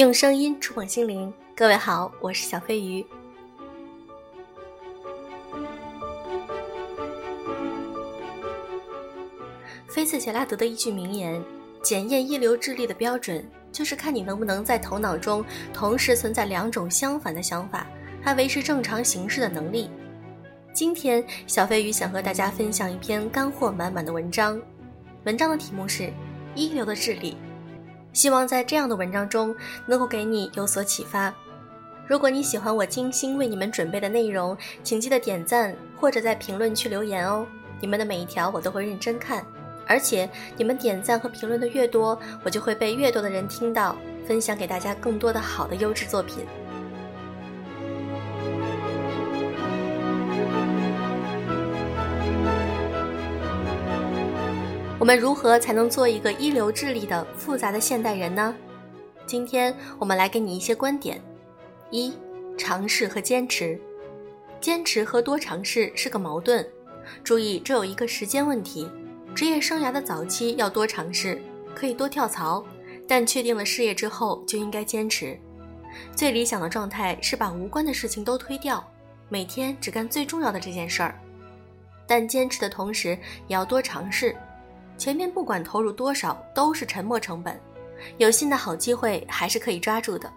用声音触碰心灵，各位好，我是小飞鱼。菲茨杰拉德的一句名言：“检验一流智力的标准，就是看你能不能在头脑中同时存在两种相反的想法，还维持正常形式的能力。”今天，小飞鱼想和大家分享一篇干货满满的文章，文章的题目是《一流的智力》。希望在这样的文章中能够给你有所启发。如果你喜欢我精心为你们准备的内容，请记得点赞或者在评论区留言哦。你们的每一条我都会认真看，而且你们点赞和评论的越多，我就会被越多的人听到，分享给大家更多的好的优质作品。我们如何才能做一个一流智力的复杂的现代人呢？今天我们来给你一些观点：一、尝试和坚持，坚持和多尝试是个矛盾。注意，这有一个时间问题。职业生涯的早期要多尝试，可以多跳槽，但确定了事业之后就应该坚持。最理想的状态是把无关的事情都推掉，每天只干最重要的这件事儿。但坚持的同时也要多尝试。前面不管投入多少，都是沉没成本。有新的好机会还是可以抓住的。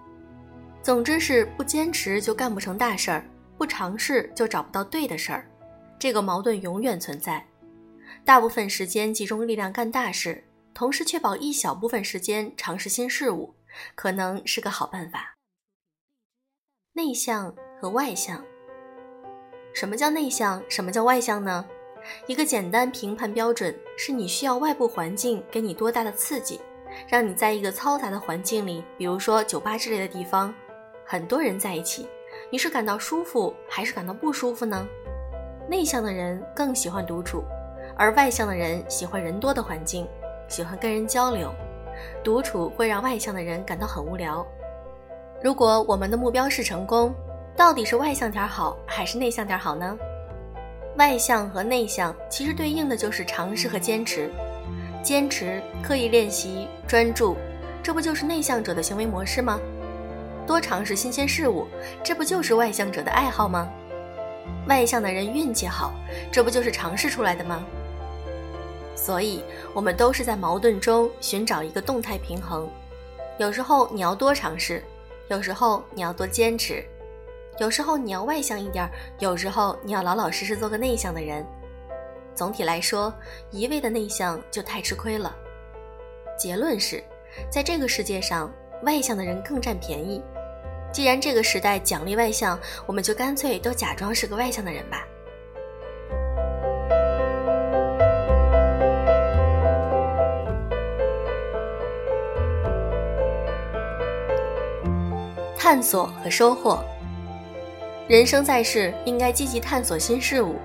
总之是不坚持就干不成大事儿，不尝试就找不到对的事儿。这个矛盾永远存在。大部分时间集中力量干大事，同时确保一小部分时间尝试新事物，可能是个好办法。内向和外向，什么叫内向？什么叫外向呢？一个简单评判标准是你需要外部环境给你多大的刺激，让你在一个嘈杂的环境里，比如说酒吧之类的地方，很多人在一起，你是感到舒服还是感到不舒服呢？内向的人更喜欢独处，而外向的人喜欢人多的环境，喜欢跟人交流。独处会让外向的人感到很无聊。如果我们的目标是成功，到底是外向点好还是内向点好呢？外向和内向其实对应的就是尝试和坚持，坚持、刻意练习、专注，这不就是内向者的行为模式吗？多尝试新鲜事物，这不就是外向者的爱好吗？外向的人运气好，这不就是尝试出来的吗？所以，我们都是在矛盾中寻找一个动态平衡。有时候你要多尝试，有时候你要多坚持。有时候你要外向一点，有时候你要老老实实做个内向的人。总体来说，一味的内向就太吃亏了。结论是，在这个世界上，外向的人更占便宜。既然这个时代奖励外向，我们就干脆都假装是个外向的人吧。探索和收获。人生在世，应该积极探索新事物。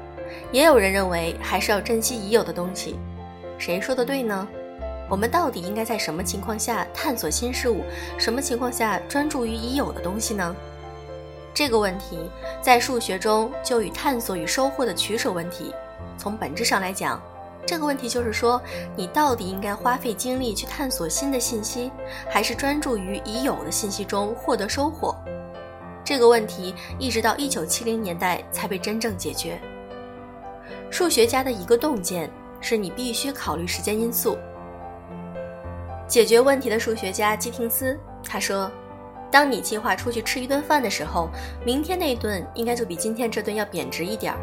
也有人认为，还是要珍惜已有的东西。谁说的对呢？我们到底应该在什么情况下探索新事物？什么情况下专注于已有的东西呢？这个问题在数学中就与探索与收获的取舍问题。从本质上来讲，这个问题就是说，你到底应该花费精力去探索新的信息，还是专注于已有的信息中获得收获？这个问题一直到一九七零年代才被真正解决。数学家的一个洞见是你必须考虑时间因素。解决问题的数学家基廷斯他说：“当你计划出去吃一顿饭的时候，明天那顿应该就比今天这顿要贬值一点儿，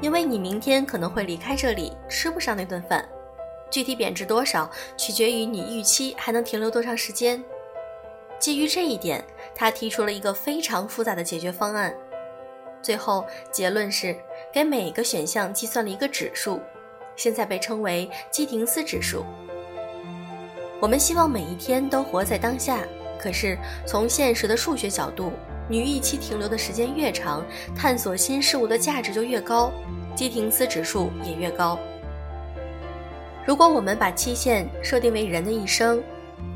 因为你明天可能会离开这里，吃不上那顿饭。具体贬值多少，取决于你预期还能停留多长时间。”基于这一点，他提出了一个非常复杂的解决方案。最后结论是给每个选项计算了一个指数，现在被称为基廷斯指数。我们希望每一天都活在当下，可是从现实的数学角度，你预期停留的时间越长，探索新事物的价值就越高，基廷斯指数也越高。如果我们把期限设定为人的一生。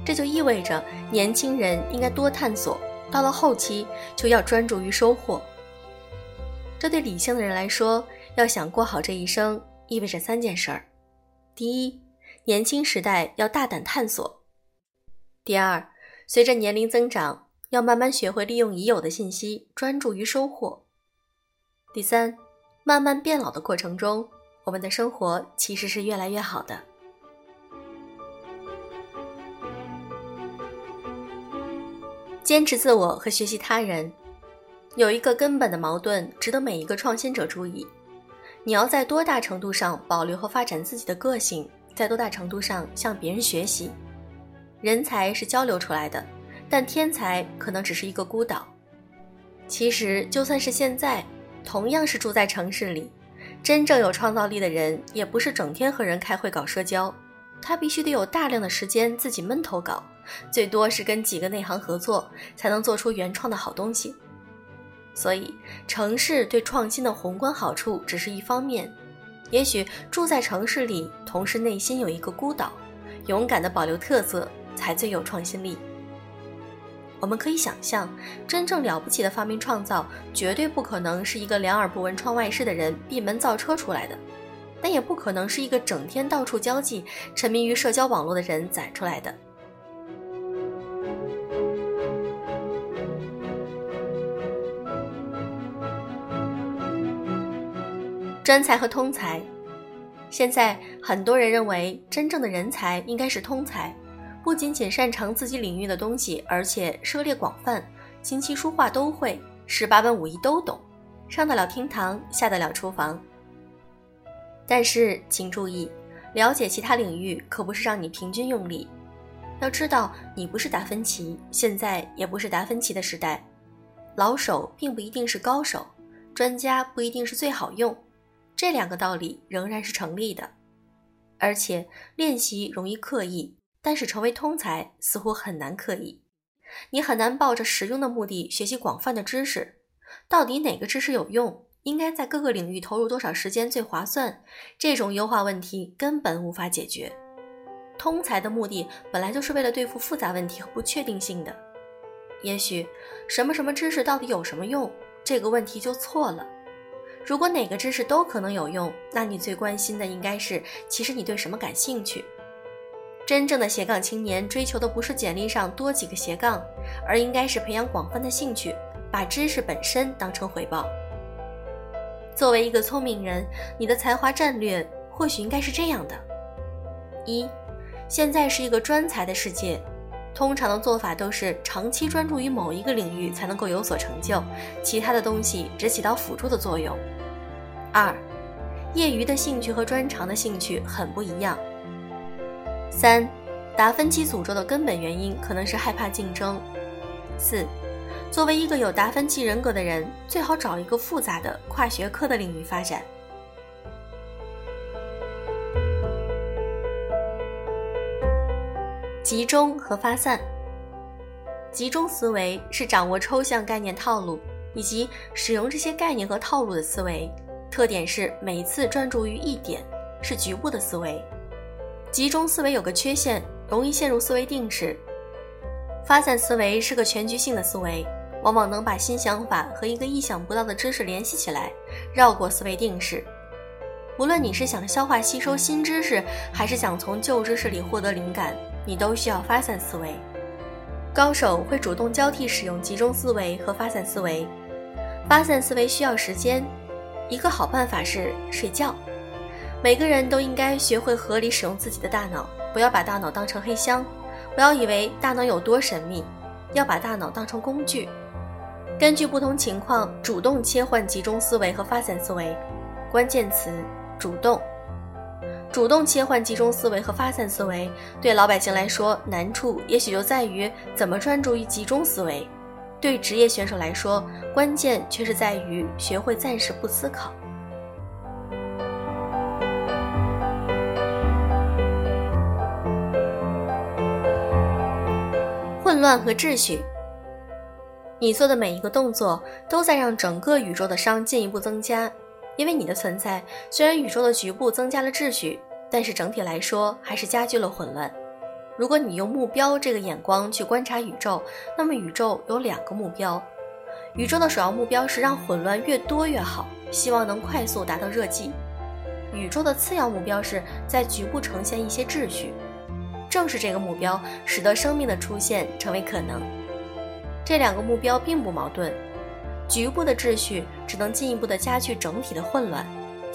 这就意味着年轻人应该多探索，到了后期就要专注于收获。这对理性的人来说，要想过好这一生，意味着三件事儿：第一，年轻时代要大胆探索；第二，随着年龄增长，要慢慢学会利用已有的信息，专注于收获。第三，慢慢变老的过程中，我们的生活其实是越来越好的。坚持自我和学习他人，有一个根本的矛盾，值得每一个创新者注意：你要在多大程度上保留和发展自己的个性，在多大程度上向别人学习。人才是交流出来的，但天才可能只是一个孤岛。其实，就算是现在，同样是住在城市里，真正有创造力的人，也不是整天和人开会搞社交，他必须得有大量的时间自己闷头搞。最多是跟几个内行合作，才能做出原创的好东西。所以，城市对创新的宏观好处只是一方面。也许住在城市里，同时内心有一个孤岛，勇敢的保留特色，才最有创新力。我们可以想象，真正了不起的发明创造，绝对不可能是一个两耳不闻窗外事的人闭门造车出来的，但也不可能是一个整天到处交际、沉迷于社交网络的人攒出来的。专才和通才，现在很多人认为真正的人才应该是通才，不仅仅擅长自己领域的东西，而且涉猎广泛，琴棋书画都会，十八般武艺都懂，上得了厅堂，下得了厨房。但是请注意，了解其他领域可不是让你平均用力，要知道你不是达芬奇，现在也不是达芬奇的时代，老手并不一定是高手，专家不一定是最好用。这两个道理仍然是成立的，而且练习容易刻意，但是成为通才似乎很难刻意。你很难抱着实用的目的学习广泛的知识，到底哪个知识有用？应该在各个领域投入多少时间最划算？这种优化问题根本无法解决。通才的目的本来就是为了对付复杂问题和不确定性的。也许什么什么知识到底有什么用？这个问题就错了。如果哪个知识都可能有用，那你最关心的应该是，其实你对什么感兴趣？真正的斜杠青年追求的不是简历上多几个斜杠，而应该是培养广泛的兴趣，把知识本身当成回报。作为一个聪明人，你的才华战略或许应该是这样的：一，现在是一个专才的世界。通常的做法都是长期专注于某一个领域才能够有所成就，其他的东西只起到辅助的作用。二，业余的兴趣和专长的兴趣很不一样。三，达芬奇诅咒的根本原因可能是害怕竞争。四，作为一个有达芬奇人格的人，最好找一个复杂的跨学科的领域发展。集中和发散。集中思维是掌握抽象概念套路以及使用这些概念和套路的思维，特点是每次专注于一点，是局部的思维。集中思维有个缺陷，容易陷入思维定式。发散思维是个全局性的思维，往往能把新想法和一个意想不到的知识联系起来，绕过思维定式。无论你是想消化吸收新知识，还是想从旧知识里获得灵感。你都需要发散思维，高手会主动交替使用集中思维和发散思维。发散思维需要时间，一个好办法是睡觉。每个人都应该学会合理使用自己的大脑，不要把大脑当成黑箱，不要以为大脑有多神秘，要把大脑当成工具。根据不同情况，主动切换集中思维和发散思维。关键词：主动。主动切换集中思维和发散思维，对老百姓来说难处也许就在于怎么专注于集中思维；对职业选手来说，关键却是在于学会暂时不思考。混乱和秩序，你做的每一个动作都在让整个宇宙的熵进一步增加。因为你的存在，虽然宇宙的局部增加了秩序，但是整体来说还是加剧了混乱。如果你用目标这个眼光去观察宇宙，那么宇宙有两个目标：宇宙的首要目标是让混乱越多越好，希望能快速达到热寂；宇宙的次要目标是在局部呈现一些秩序。正是这个目标使得生命的出现成为可能。这两个目标并不矛盾，局部的秩序只能进一步的加剧整体的混乱。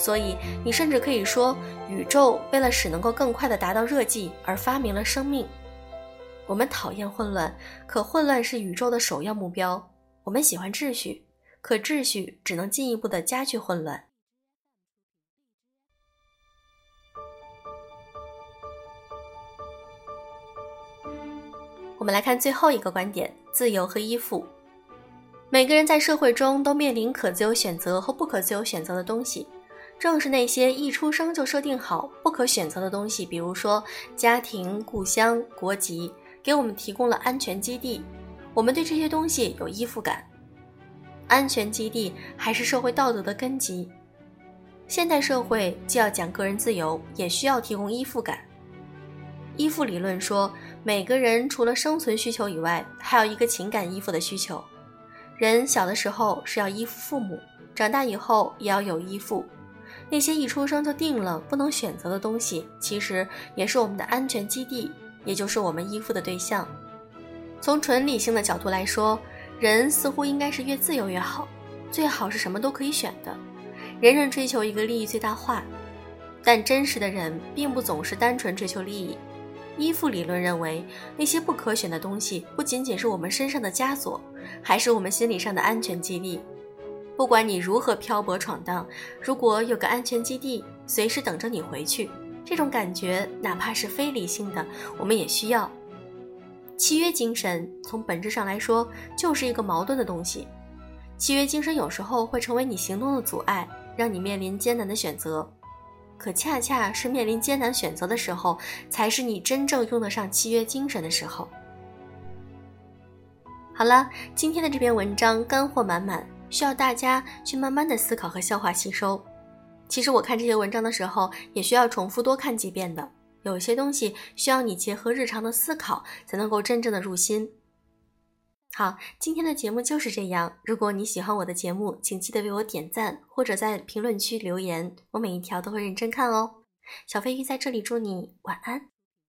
所以，你甚至可以说，宇宙为了使能够更快的达到热寂而发明了生命。我们讨厌混乱，可混乱是宇宙的首要目标。我们喜欢秩序，可秩序只能进一步的加剧混乱。我们来看最后一个观点：自由和依附。每个人在社会中都面临可自由选择和不可自由选择的东西。正是那些一出生就设定好不可选择的东西，比如说家庭、故乡、国籍，给我们提供了安全基地。我们对这些东西有依附感。安全基地还是社会道德的根基。现代社会既要讲个人自由，也需要提供依附感。依附理论说，每个人除了生存需求以外，还有一个情感依附的需求。人小的时候是要依附父母，长大以后也要有依附。那些一出生就定了不能选择的东西，其实也是我们的安全基地，也就是我们依附的对象。从纯理性的角度来说，人似乎应该是越自由越好，最好是什么都可以选的。人人追求一个利益最大化，但真实的人并不总是单纯追求利益。依附理论认为，那些不可选的东西不仅仅是我们身上的枷锁，还是我们心理上的安全基地。不管你如何漂泊闯荡，如果有个安全基地随时等着你回去，这种感觉哪怕是非理性的，我们也需要。契约精神从本质上来说就是一个矛盾的东西。契约精神有时候会成为你行动的阻碍，让你面临艰难的选择。可恰恰是面临艰难选择的时候，才是你真正用得上契约精神的时候。好了，今天的这篇文章干货满满。需要大家去慢慢的思考和消化吸收。其实我看这些文章的时候，也需要重复多看几遍的。有些东西需要你结合日常的思考，才能够真正的入心。好，今天的节目就是这样。如果你喜欢我的节目，请记得为我点赞，或者在评论区留言，我每一条都会认真看哦。小飞鱼在这里祝你晚安。